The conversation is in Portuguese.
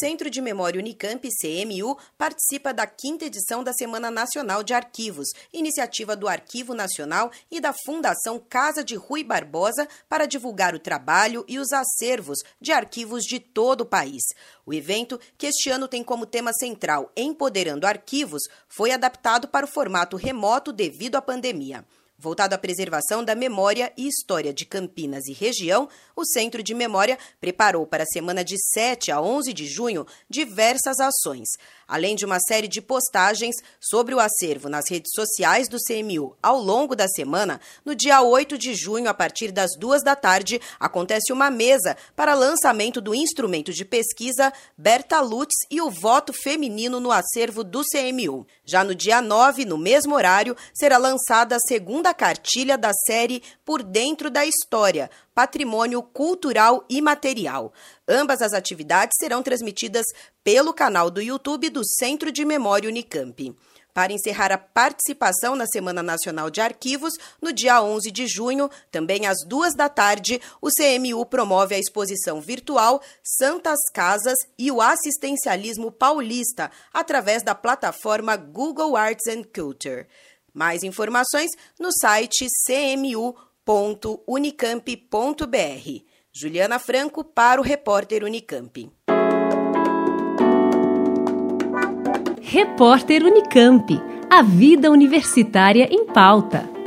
Centro de Memória Unicamp, CMU, participa da quinta edição da Semana Nacional de Arquivos, iniciativa do Arquivo Nacional e da Fundação Casa de Rui Barbosa para divulgar o trabalho e os acervos de arquivos de todo o país. O evento, que este ano tem como tema central Empoderando Arquivos, foi adaptado para o formato remoto devido à pandemia. Voltado à preservação da memória e história de Campinas e região, o Centro de Memória preparou para a semana de 7 a 11 de junho diversas ações, além de uma série de postagens sobre o acervo nas redes sociais do CMU ao longo da semana. No dia 8 de junho, a partir das duas da tarde, acontece uma mesa para lançamento do instrumento de pesquisa Berta Lutz e o voto feminino no acervo do CMU. Já no dia 9, no mesmo horário, será lançada a segunda segunda cartilha da série Por Dentro da História, Patrimônio Cultural e Material. Ambas as atividades serão transmitidas pelo canal do YouTube do Centro de Memória Unicamp. Para encerrar a participação na Semana Nacional de Arquivos, no dia 11 de junho, também às duas da tarde, o CMU promove a exposição virtual Santas Casas e o Assistencialismo Paulista, através da plataforma Google Arts and Culture. Mais informações no site cmu.unicamp.br. Juliana Franco para o repórter Unicamp. Repórter Unicamp. A vida universitária em pauta.